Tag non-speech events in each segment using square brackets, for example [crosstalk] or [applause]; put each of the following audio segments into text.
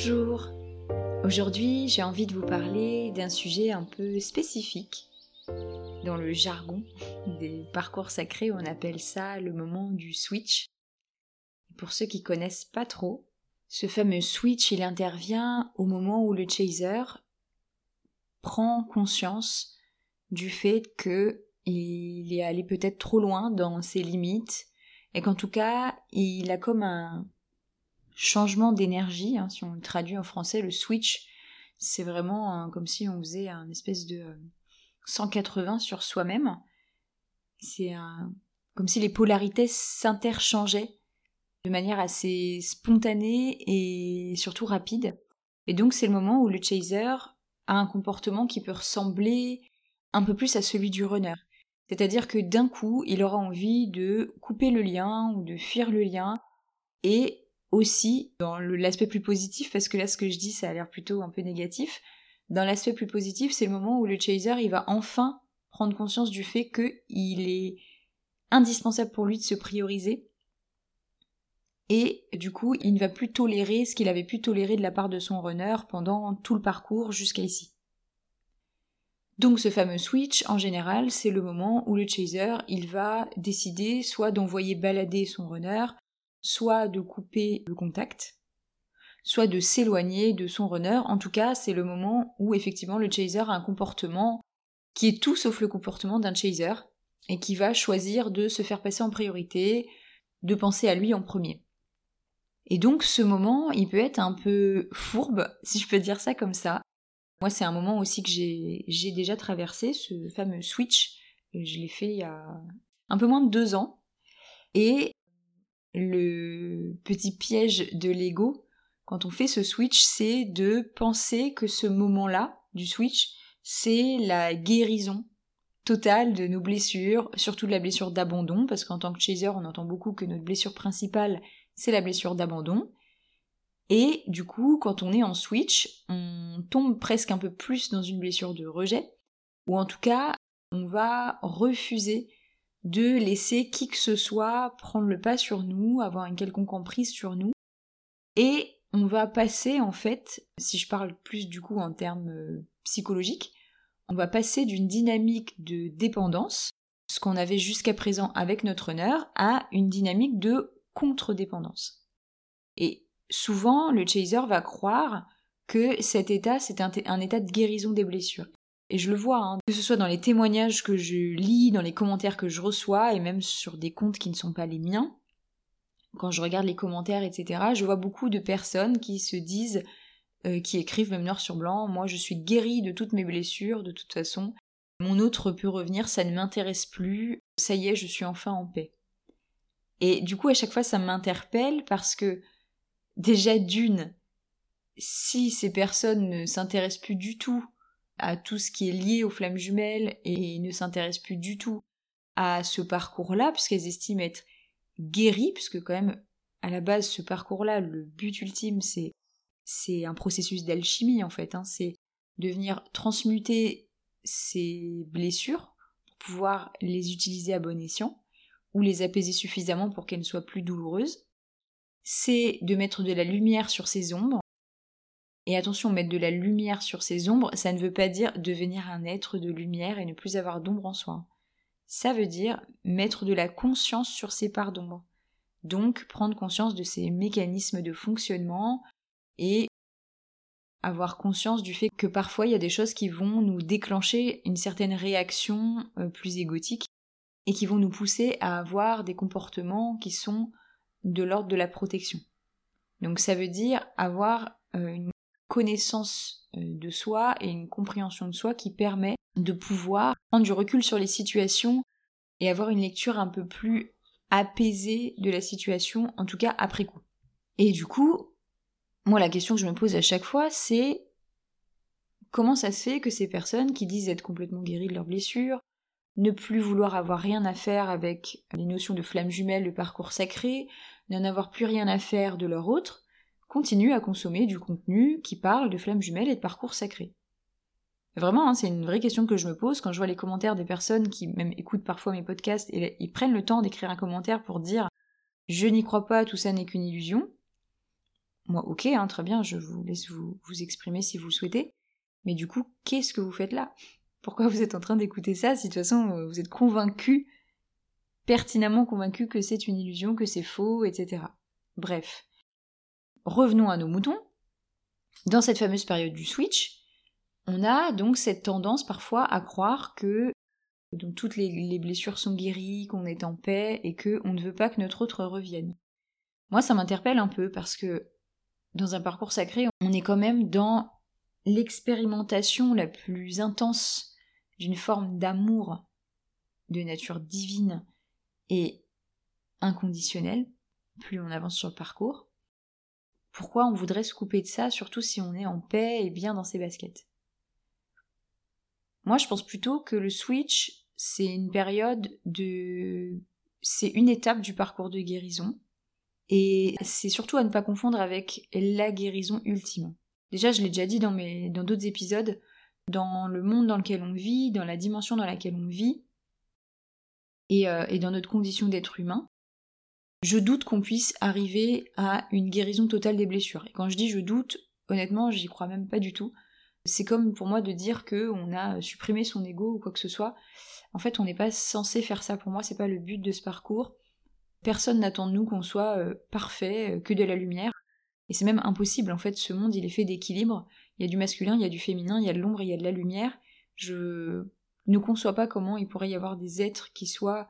Bonjour Aujourd'hui j'ai envie de vous parler d'un sujet un peu spécifique. Dans le jargon [laughs] des parcours sacrés on appelle ça le moment du switch. Pour ceux qui connaissent pas trop, ce fameux switch il intervient au moment où le chaser prend conscience du fait que il est allé peut-être trop loin dans ses limites et qu'en tout cas il a comme un changement d'énergie, hein, si on le traduit en français, le switch, c'est vraiment comme si on faisait un espèce de 180 euh, sur soi-même. C'est comme si les polarités s'interchangeaient de manière assez spontanée et surtout rapide. Et donc c'est le moment où le chaser a un comportement qui peut ressembler un peu plus à celui du runner. C'est-à-dire que d'un coup, il aura envie de couper le lien ou de fuir le lien et aussi dans l'aspect plus positif, parce que là ce que je dis ça a l'air plutôt un peu négatif, dans l'aspect plus positif c'est le moment où le chaser il va enfin prendre conscience du fait qu'il est indispensable pour lui de se prioriser et du coup il ne va plus tolérer ce qu'il avait pu tolérer de la part de son runner pendant tout le parcours jusqu'à ici. Donc ce fameux switch, en général, c'est le moment où le chaser, il va décider soit d'envoyer balader son runner, soit de couper le contact, soit de s'éloigner de son runner. En tout cas, c'est le moment où effectivement le chaser a un comportement qui est tout sauf le comportement d'un chaser et qui va choisir de se faire passer en priorité, de penser à lui en premier. Et donc ce moment, il peut être un peu fourbe, si je peux dire ça comme ça. Moi, c'est un moment aussi que j'ai déjà traversé, ce fameux switch. Je l'ai fait il y a un peu moins de deux ans. Et le petit piège de l'ego quand on fait ce switch, c'est de penser que ce moment-là du switch, c'est la guérison totale de nos blessures, surtout de la blessure d'abandon, parce qu'en tant que chaser, on entend beaucoup que notre blessure principale, c'est la blessure d'abandon. Et du coup, quand on est en switch, on tombe presque un peu plus dans une blessure de rejet, ou en tout cas, on va refuser de laisser qui que ce soit prendre le pas sur nous, avoir une quelconque emprise sur nous. Et on va passer en fait, si je parle plus du coup en termes euh, psychologiques, on va passer d'une dynamique de dépendance, ce qu'on avait jusqu'à présent avec notre honneur, à une dynamique de contre-dépendance. Et souvent, le chaser va croire que cet état, c'est un, état de guérison des blessures. Et je le vois, hein, que ce soit dans les témoignages que je lis, dans les commentaires que je reçois, et même sur des comptes qui ne sont pas les miens, quand je regarde les commentaires, etc., je vois beaucoup de personnes qui se disent, euh, qui écrivent même noir sur blanc, moi je suis guérie de toutes mes blessures, de toute façon, mon autre peut revenir, ça ne m'intéresse plus, ça y est, je suis enfin en paix. Et du coup, à chaque fois, ça m'interpelle parce que, déjà d'une, si ces personnes ne s'intéressent plus du tout à tout ce qui est lié aux flammes jumelles et ne s'intéressent plus du tout à ce parcours-là, puisqu'elles estiment être guéries, puisque quand même, à la base, ce parcours-là, le but ultime, c'est, un processus d'alchimie, en fait, hein. c'est de venir transmuter ces blessures pour pouvoir les utiliser à bon escient, ou les apaiser suffisamment pour qu'elles ne soient plus douloureuses. C'est de mettre de la lumière sur ces ombres, et attention, mettre de la lumière sur ces ombres, ça ne veut pas dire devenir un être de lumière et ne plus avoir d'ombre en soi. Ça veut dire mettre de la conscience sur ces parts d'ombre. Donc prendre conscience de ces mécanismes de fonctionnement et avoir conscience du fait que parfois il y a des choses qui vont nous déclencher une certaine réaction euh, plus égotique et qui vont nous pousser à avoir des comportements qui sont de l'ordre de la protection. Donc ça veut dire avoir euh, une connaissance euh, de soi et une compréhension de soi qui permet de pouvoir prendre du recul sur les situations et avoir une lecture un peu plus apaisée de la situation, en tout cas après coup. Et du coup, moi la question que je me pose à chaque fois, c'est comment ça se fait que ces personnes qui disent être complètement guéries de leurs blessures, ne plus vouloir avoir rien à faire avec les notions de flamme jumelle, de parcours sacré, n'en avoir plus rien à faire de leur autre, continue à consommer du contenu qui parle de flammes jumelles et de parcours sacrés. Vraiment, hein, c'est une vraie question que je me pose quand je vois les commentaires des personnes qui même écoutent parfois mes podcasts et ils prennent le temps d'écrire un commentaire pour dire je n'y crois pas, tout ça n'est qu'une illusion. moi, ok, hein, très bien, je vous laisse vous, vous exprimer si vous le souhaitez. Mais du coup, qu'est-ce que vous faites là? Pourquoi vous êtes en train d'écouter ça si de toute façon euh, vous êtes convaincu, pertinemment convaincu que c'est une illusion, que c'est faux, etc. Bref. Revenons à nos moutons. Dans cette fameuse période du switch, on a donc cette tendance parfois à croire que toutes les, blessures sont guéries, qu'on est en paix et qu'on ne veut pas que notre autre revienne. Moi, ça m'interpelle un peu parce que dans un parcours sacré, on est quand même dans l'expérimentation la plus intense d'une forme d'amour de nature divine et inconditionnelle, plus on avance sur le parcours. Pourquoi on voudrait se couper de ça, surtout si on est en paix et bien dans ses baskets Moi, je pense plutôt que le switch, c'est une période de... C'est une étape du parcours de guérison et c'est surtout à ne pas confondre avec la guérison ultime. Déjà, je l'ai déjà dit dans d'autres épisodes, dans le monde dans lequel on vit, dans la dimension dans laquelle on vit, et, euh, et dans notre condition d'être humain, je doute qu'on puisse arriver à une guérison totale des blessures. Et quand je dis je doute, honnêtement, j'y crois même pas du tout. C'est comme pour moi de dire que on a supprimé son ego ou quoi que ce soit. En fait, on n'est pas censé faire ça. Pour moi, c'est pas le but de ce parcours. Personne n'attend de nous qu'on soit euh, parfait, euh, que de la lumière. Et c'est même impossible, en fait, ce monde, il est fait d'équilibre. Il y a du masculin, il y a du féminin, il y a de l'ombre, il y a de la lumière. Je ne conçois pas comment il pourrait y avoir des êtres qui soient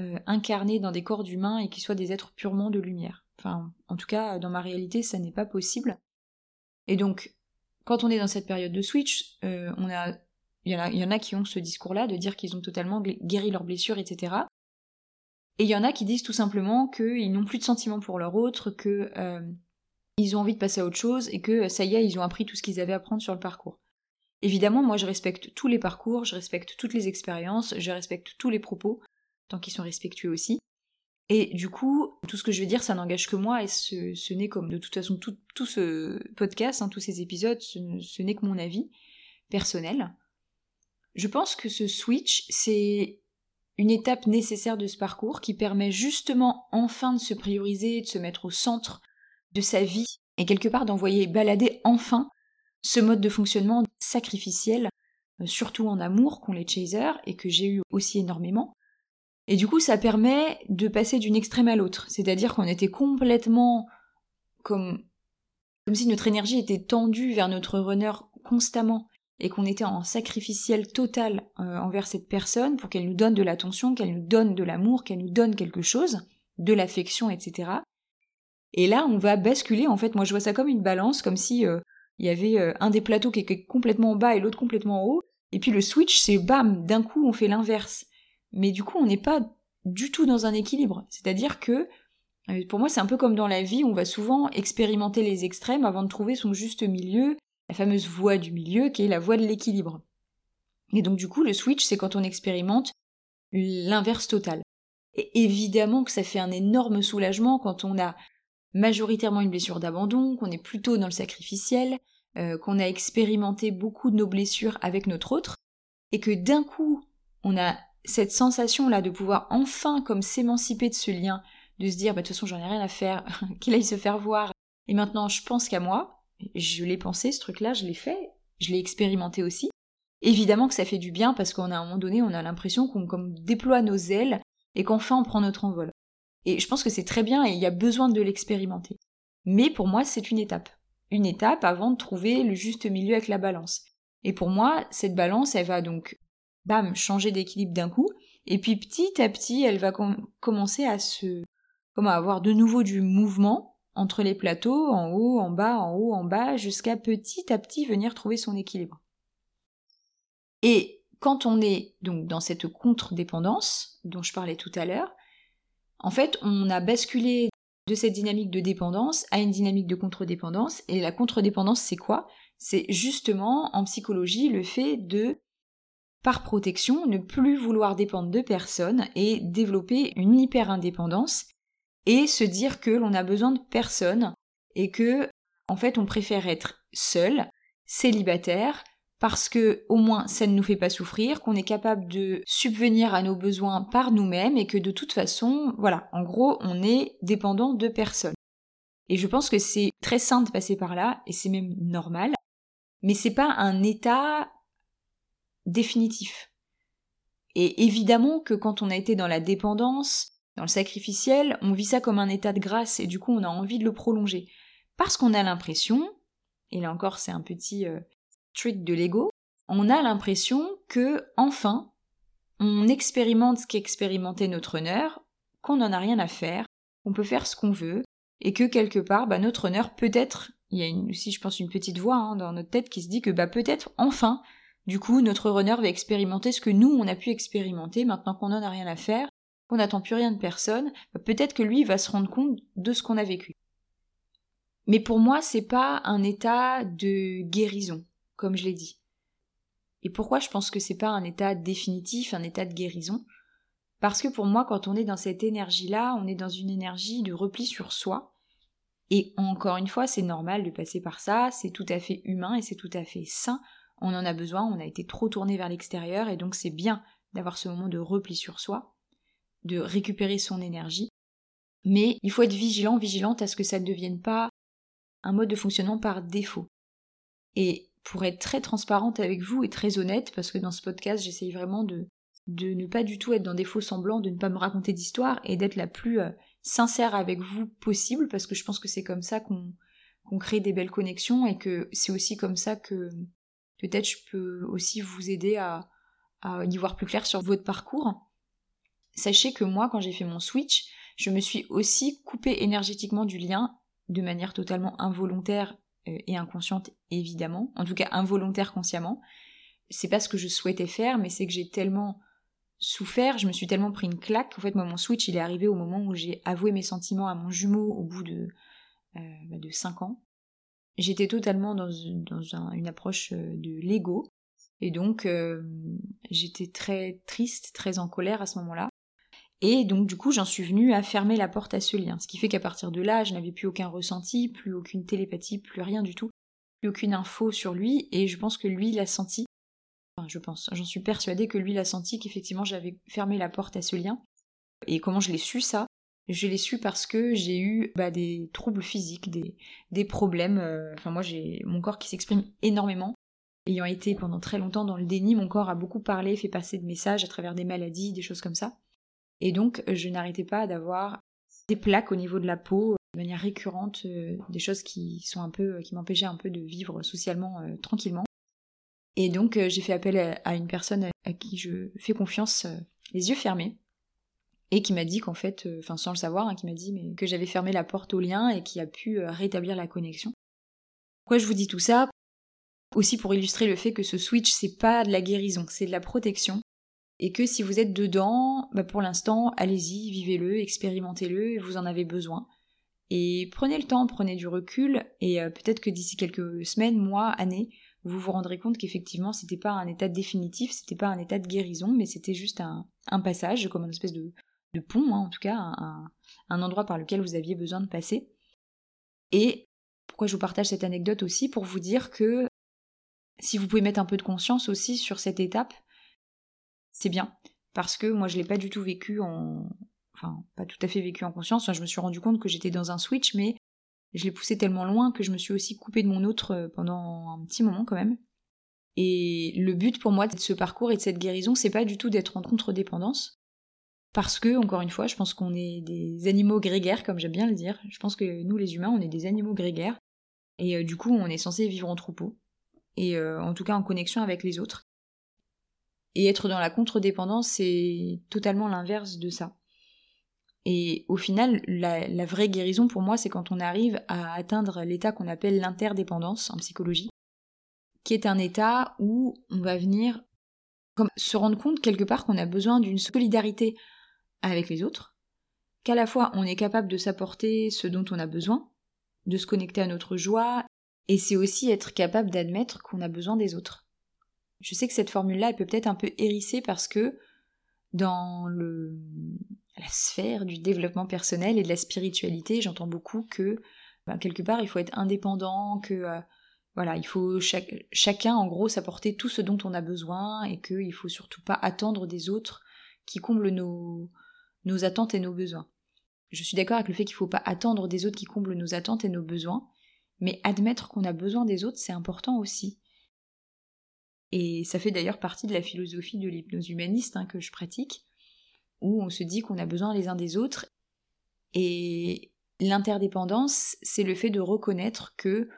euh, incarnés dans des corps d'humains et qui soient des êtres purement de lumière. Enfin, en tout cas, dans ma réalité, ça n'est pas possible. Et donc, quand on est dans cette période de switch, on a, il y, y, en a qui ont ce discours-là de dire qu'ils ont totalement guéri leurs blessures, etc. Et il y en a qui disent tout simplement qu'ils n'ont plus de sentiments pour leur autre, que euh, ils ont envie de passer à autre chose et que ça y est, ils ont appris tout ce qu'ils avaient à apprendre sur le parcours. Évidemment, moi je respecte tous les parcours, je respecte toutes les expériences, je respecte tous les propos, tant qu'ils sont respectueux aussi. Et du coup, tout ce que je vais dire, ça n'engage que moi, et ce, n'est comme de toute façon tout, ce podcast, hein, tous ces épisodes, ce n'est que mon avis personnel. Je pense que ce switch, c'est une étape nécessaire de ce parcours qui permet justement enfin de se prioriser, de se mettre au centre de sa vie et quelque part d'envoyer balader enfin ce mode de fonctionnement sacrificiel, euh, surtout en amour qu'ont les chasers et que j'ai eu aussi énormément. Et du coup, ça permet de passer d'une extrême à l'autre, c'est-à-dire qu'on était complètement comme comme si notre énergie était tendue vers notre runner constamment et qu'on était en sacrificiel total euh, envers cette personne pour qu'elle nous donne de l'attention, qu'elle nous donne de l'amour, qu'elle nous donne quelque chose, de l'affection, etc. Et là, on va basculer, en fait, moi je vois ça comme une balance, comme si euh, il y avait euh, un des plateaux qui était complètement en bas et l'autre complètement en haut, et puis le switch, c'est bam, d'un coup on fait l'inverse. Mais du coup, on n'est pas du tout dans un équilibre. C'est-à-dire que, pour moi, c'est un peu comme dans la vie, on va souvent expérimenter les extrêmes avant de trouver son juste milieu, la fameuse voie du milieu qui est la voie de l'équilibre. Et donc du coup, le switch, c'est quand on expérimente l'inverse total. Et évidemment que ça fait un énorme soulagement quand on a majoritairement une blessure d'abandon, qu'on est plutôt dans le sacrificiel, euh, qu'on a expérimenté beaucoup de nos blessures avec notre autre, et que d'un coup, on a cette sensation-là de pouvoir enfin comme s'émanciper de ce lien, de se dire, bah, de toute façon, j'en ai rien à faire, [laughs] qu'il aille se faire voir, et maintenant je pense qu'à moi, je l'ai pensé, ce truc-là, je l'ai fait, je l'ai expérimenté aussi. Évidemment que ça fait du bien parce qu'à un moment donné, on a l'impression qu'on déploie nos ailes et qu'enfin on prend notre envol. Et je pense que c'est très bien et il y a besoin de l'expérimenter. Mais pour moi, c'est une étape. Une étape avant de trouver le juste milieu avec la balance. Et pour moi, cette balance, elle va donc, bam, changer d'équilibre d'un coup. Et puis petit à petit, elle va commencer à se, comment, avoir de nouveau du mouvement entre les plateaux, en haut, en bas, en haut, en bas, jusqu'à petit à petit venir trouver son équilibre. Et quand on est donc dans cette contre-dépendance dont je parlais tout à l'heure, en fait, on a basculé de cette dynamique de dépendance à une dynamique de contre-dépendance. Et la contre-dépendance, c'est quoi? C'est justement en psychologie le fait de, par protection, ne plus vouloir dépendre de personne et développer une hyper-indépendance et se dire que l'on a besoin de personne et que en fait on préfère être seul, célibataire, parce que au moins ça ne nous fait pas souffrir, qu'on est capable de subvenir à nos besoins par nous-mêmes et que de toute façon, voilà, en gros, on est dépendant de personne. Et je pense que c'est très sain de passer par là, et c'est même normal, mais c'est pas un état définitif. Et évidemment que quand on a été dans la dépendance, dans le sacrificiel, on vit ça comme un état de grâce, et du coup on a envie de le prolonger. Parce qu'on a l'impression, et là encore c'est un petit euh, trick de l'ego, on a l'impression que, enfin, on expérimente ce qu'expérimentait notre honneur, qu'on n'en a rien à faire, qu'on peut faire ce qu'on veut, et que quelque part, bah, notre honneur peut-être, il y a aussi je pense une petite voix hein, dans notre tête qui se dit que bah peut-être enfin, du coup, notre runner va expérimenter ce que nous on a pu expérimenter maintenant qu'on n'en a rien à faire, qu'on n'attend plus rien de personne, bah, peut-être que lui va se rendre compte de ce qu'on a vécu. Mais pour moi, c'est pas un état de guérison, comme je l'ai dit. Et pourquoi je pense que c'est pas un état définitif, un état de guérison? Parce que pour moi, quand on est dans cette énergie-là, on est dans une énergie de repli sur soi. Et encore une fois, c'est normal de passer par ça, c'est tout à fait humain et c'est tout à fait sain. On en a besoin, on a été trop tourné vers l'extérieur et donc c'est bien d'avoir ce moment de repli sur soi, de récupérer son énergie. Mais il faut être vigilant, vigilante à ce que ça ne devienne pas un mode de fonctionnement par défaut. Et pour être très transparente avec vous et très honnête, parce que dans ce podcast, j'essaye vraiment de, ne pas du tout être dans des faux semblants, de ne pas me raconter d'histoire et d'être la plus euh, sincère avec vous possible, parce que je pense que c'est comme ça qu'on crée des belles connexions et que c'est aussi comme ça que peut-être je peux aussi vous aider à, y voir plus clair sur votre parcours. Sachez que moi, quand j'ai fait mon switch, je me suis aussi coupée énergétiquement du lien de manière totalement involontaire euh, et inconsciente évidemment, en tout cas involontaire consciemment. C'est pas ce que je souhaitais faire, mais c'est que j'ai tellement souffert, je me suis tellement pris une claque qu'en fait moi mon switch il est arrivé au moment où j'ai avoué mes sentiments à mon jumeau au bout de euh, bah, de 5 ans. J'étais totalement dans, une approche euh, de l'ego et donc j'étais très triste, très en colère à ce moment-là. Et donc du coup j'en suis venue à fermer la porte à ce lien. Ce qui fait qu'à partir de là, je n'avais plus aucun ressenti, plus aucune télépathie, plus rien du tout, plus aucune info sur lui, et je pense que lui l'a senti. Enfin je pense, j'en suis persuadée que lui l'a senti qu'effectivement j'avais fermé la porte à ce lien. Et comment je l'ai su ça? Je l'ai su parce que j'ai eu bah, des troubles physiques, des, problèmes. Euh, enfin moi j'ai mon corps qui s'exprime énormément. Ayant été pendant très longtemps dans le déni, mon corps a beaucoup parlé, fait passer de messages à travers des maladies, des choses comme ça. Et donc, je n'arrêtais pas d'avoir des plaques au niveau de la peau euh, de manière récurrente, euh, des choses qui sont un peu, qui m'empêchaient un peu de vivre socialement tranquillement. Et donc, j'ai fait appel à, une personne à qui je fais confiance, les yeux fermés, et qui m'a dit qu'en fait, enfin sans le savoir, hein, qui m'a dit que j'avais fermé la porte au lien et qui a pu rétablir la connexion. Pourquoi je vous dis tout ça? Aussi pour illustrer le fait que ce switch c'est pas de la guérison, c'est de la protection et que si vous êtes dedans, bah pour l'instant, allez-y, vivez-le, expérimentez-le, vous en avez besoin. Et prenez le temps, prenez du recul, et euh, peut-être que d'ici quelques semaines, mois, années, vous vous rendrez compte qu'effectivement, c'était pas un état définitif, c'était pas un état de guérison, mais c'était juste un, passage, comme une espèce de, pont, hein, en tout cas, un, endroit par lequel vous aviez besoin de passer. Et pourquoi je vous partage cette anecdote aussi Pour vous dire que si vous pouvez mettre un peu de conscience aussi sur cette étape, c'est bien. Parce que moi, je l'ai pas du tout vécu en. Enfin, pas tout à fait vécu en conscience. je me suis rendu compte que j'étais dans un switch, mais je l'ai poussé tellement loin que je me suis aussi coupée de mon autre euh, pendant un petit moment quand même. Et le but pour moi de ce parcours et de cette guérison, c'est pas du tout d'être en contre-dépendance. Parce que, encore une fois, je pense qu'on est des animaux grégaires, comme j'aime bien le dire. Je pense que nous, les humains, on est des animaux grégaires. Et euh, du coup, on est censé vivre en troupeau. Et euh, en tout cas en connexion avec les autres. Et être dans la contre-dépendance, c'est totalement l'inverse de ça. Et au final, la, vraie guérison pour moi, c'est quand on arrive à atteindre l'état qu'on appelle l'interdépendance en psychologie, qui est un état où on va venir se rendre compte quelque part qu'on a besoin d'une solidarité avec les autres, qu'à la fois on est capable de s'apporter ce dont on a besoin, de se connecter à notre joie, et c'est aussi être capable d'admettre qu'on a besoin des autres. Je sais que cette formule-là, elle peut peut-être un peu hérisser parce que dans le, la sphère du développement personnel et de la spiritualité, j'entends beaucoup que ben, quelque part il faut être indépendant, que euh, voilà, il faut chacun en gros s'apporter tout ce dont on a besoin et qu'il faut surtout pas attendre des autres qui comblent nos, nos attentes et nos besoins. Je suis d'accord avec le fait qu'il ne faut pas attendre des autres qui comblent nos attentes et nos besoins, mais admettre qu'on a besoin des autres, c'est important aussi. Et ça fait d'ailleurs partie de la philosophie de l'hypnose humaniste hein, que je pratique, où on se dit qu'on a besoin les uns des autres. Et l'interdépendance, c'est le fait de reconnaître que,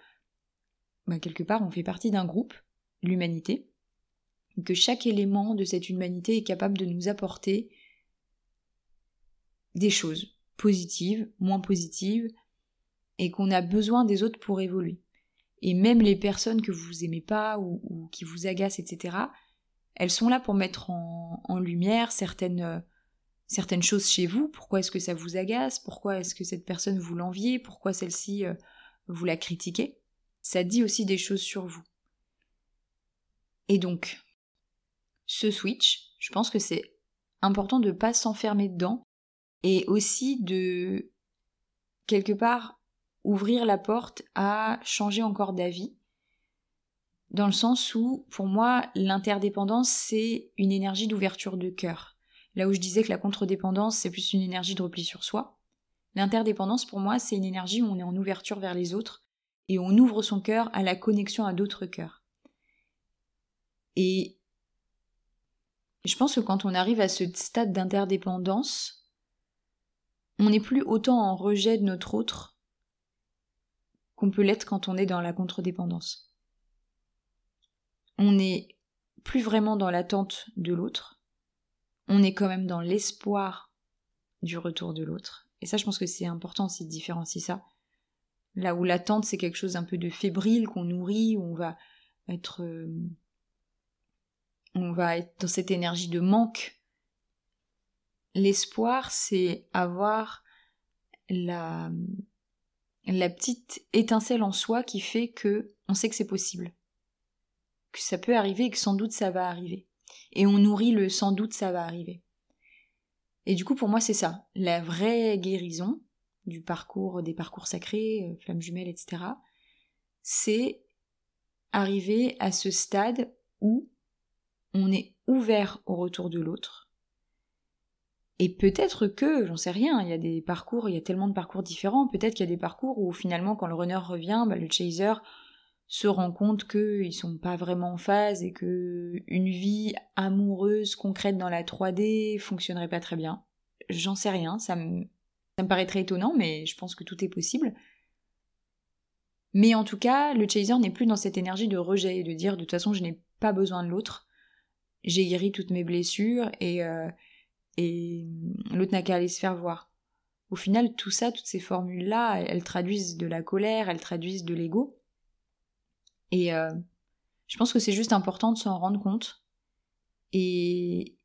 bah, quelque part, on fait partie d'un groupe, l'humanité, que chaque élément de cette humanité est capable de nous apporter des choses positives, moins positives, et qu'on a besoin des autres pour évoluer. Et même les personnes que vous aimez pas ou, qui vous agacent, etc., elles sont là pour mettre en, lumière certaines, euh, certaines choses chez vous. Pourquoi est-ce que ça vous agace? Pourquoi est-ce que cette personne vous l'enviez? Pourquoi celle-ci euh, vous la critiquez? Ça dit aussi des choses sur vous. Et donc, ce switch, je pense que c'est important de ne pas s'enfermer dedans et aussi de quelque part ouvrir la porte à changer encore d'avis. Dans le sens où pour moi l'interdépendance c'est une énergie d'ouverture de cœur. Là où je disais que la contre-dépendance c'est plus une énergie de repli sur soi. L'interdépendance pour moi c'est une énergie où on est en ouverture vers les autres et on ouvre son cœur à la connexion à d'autres cœurs. Et je pense que quand on arrive à ce stade d'interdépendance on n'est plus autant en rejet de notre autre qu'on peut l'être quand on est dans la contre-dépendance. On n'est plus vraiment dans l'attente de l'autre, on est quand même dans l'espoir du retour de l'autre. Et ça, je pense que c'est important aussi de différencier ça. Là où l'attente, c'est quelque chose un peu de fébrile qu'on nourrit, où on va être. Euh, on va être dans cette énergie de manque L'espoir, c'est avoir la, petite étincelle en soi qui fait que on sait que c'est possible. Que ça peut arriver et que sans doute ça va arriver. Et on nourrit le sans doute ça va arriver. Et du coup, pour moi, c'est ça. La vraie guérison du parcours, des parcours sacrés, euh, flammes jumelles, etc., c'est arriver à ce stade où on est ouvert au retour de l'autre, et peut-être que, j'en sais rien, il y a des parcours, il y a tellement de parcours différents, peut-être qu'il y a des parcours où finalement quand le runner revient, bah, le chaser se rend compte qu'ils sont pas vraiment en phase et que une vie amoureuse concrète dans la 3D fonctionnerait pas très bien. J'en sais rien, ça me, paraît très étonnant, mais je pense que tout est possible. Mais en tout cas, le chaser n'est plus dans cette énergie de rejet et de dire de toute façon je n'ai pas besoin de l'autre, j'ai guéri toutes mes blessures et, euh, et l'autre n'a qu'à aller se faire voir. Au final, tout ça, toutes ces formules-là, elles, traduisent de la colère, elles traduisent de l'ego. Et euh, je pense que c'est juste important de s'en rendre compte. Et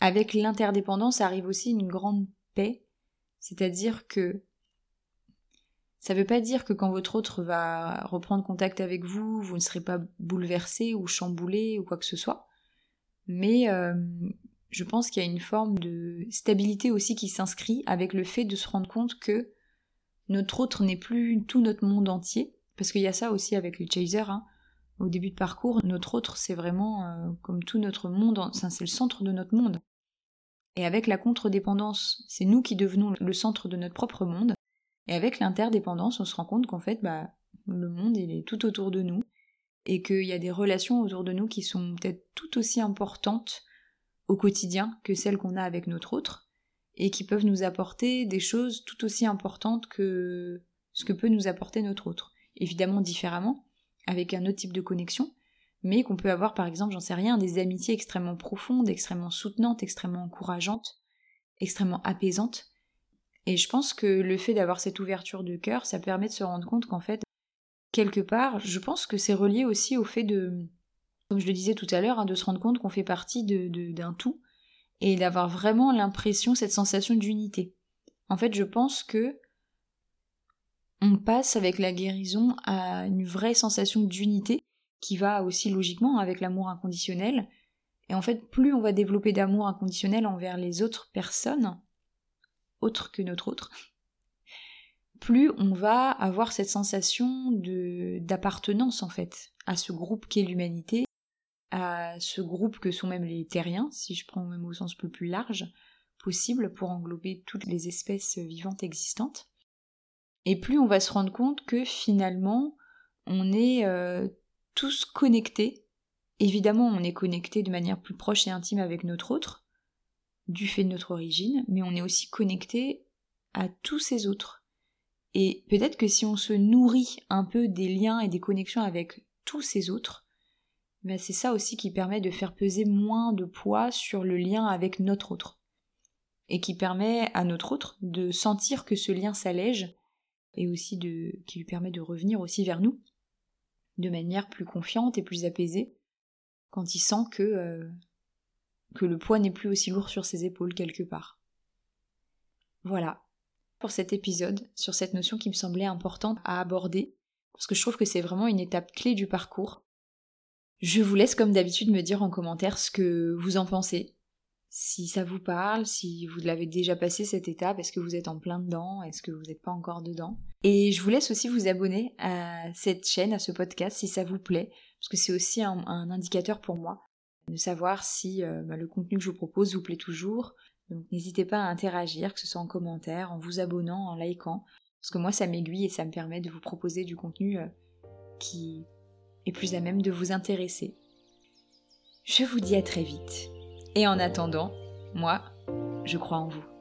avec l'interdépendance arrive aussi une grande paix, c'est-à-dire que ça ne veut pas dire que quand votre autre va reprendre contact avec vous, vous ne serez pas bouleversé ou chamboulé ou quoi que ce soit, mais euh, je pense qu'il y a une forme de stabilité aussi qui s'inscrit avec le fait de se rendre compte que notre autre n'est plus tout notre monde entier, parce qu'il y a ça aussi avec les chasers. Hein. Au début de parcours, notre autre, c'est vraiment euh, comme tout notre monde, c'est le centre de notre monde. Et avec la contre-dépendance, c'est nous qui devenons le centre de notre propre monde. Et avec l'interdépendance, on se rend compte qu'en fait, bah, le monde, il est tout autour de nous, et qu'il y a des relations autour de nous qui sont peut-être tout aussi importantes au quotidien que celles qu'on a avec notre autre, et qui peuvent nous apporter des choses tout aussi importantes que ce que peut nous apporter notre autre. Évidemment différemment, avec un autre type de connexion, mais qu'on peut avoir par exemple, j'en sais rien, des amitiés extrêmement profondes, extrêmement soutenantes, extrêmement encourageantes, extrêmement apaisantes. Et je pense que le fait d'avoir cette ouverture de cœur, ça permet de se rendre compte qu'en fait, quelque part, je pense que c'est relié aussi au fait de comme je le disais tout à l'heure, hein, de se rendre compte qu'on fait partie d'un tout et d'avoir vraiment l'impression, cette sensation d'unité. En fait, je pense que on passe avec la guérison à une vraie sensation d'unité qui va aussi logiquement avec l'amour inconditionnel. Et en fait, plus on va développer d'amour inconditionnel envers les autres personnes, autres que notre autre, plus on va avoir cette sensation d'appartenance en fait à ce groupe qu'est l'humanité à ce groupe que sont même les terriens, si je prends même au sens plus, plus large, possible pour englober toutes les espèces vivantes existantes. Et plus on va se rendre compte que finalement, on est euh, tous connectés. Évidemment, on est connectés de manière plus proche et intime avec notre autre, du fait de notre origine, mais on est aussi connectés à tous ces autres. Et peut-être que si on se nourrit un peu des liens et des connexions avec tous ces autres, ben c'est ça aussi qui permet de faire peser moins de poids sur le lien avec notre autre. Et qui permet à notre autre de sentir que ce lien s'allège et aussi de, qui lui permet de revenir aussi vers nous de manière plus confiante et plus apaisée quand il sent que, euh, que le poids n'est plus aussi lourd sur ses épaules quelque part. Voilà pour cet épisode sur cette notion qui me semblait importante à aborder parce que je trouve que c'est vraiment une étape clé du parcours. Je vous laisse comme d'habitude me dire en commentaire ce que vous en pensez, si ça vous parle, si vous l'avez déjà passé cette étape, est-ce que vous êtes en plein dedans, est-ce que vous n'êtes pas encore dedans? Et je vous laisse aussi vous abonner à cette chaîne, à ce podcast, si ça vous plaît, parce que c'est aussi un, indicateur pour moi de savoir si euh, bah, le contenu que je vous propose vous plaît toujours. Donc n'hésitez pas à interagir, que ce soit en commentaire, en vous abonnant, en likant, parce que moi ça m'aiguille et ça me permet de vous proposer du contenu euh, qui est plus à même de vous intéresser. Je vous dis à très vite. Et en attendant, moi, je crois en vous.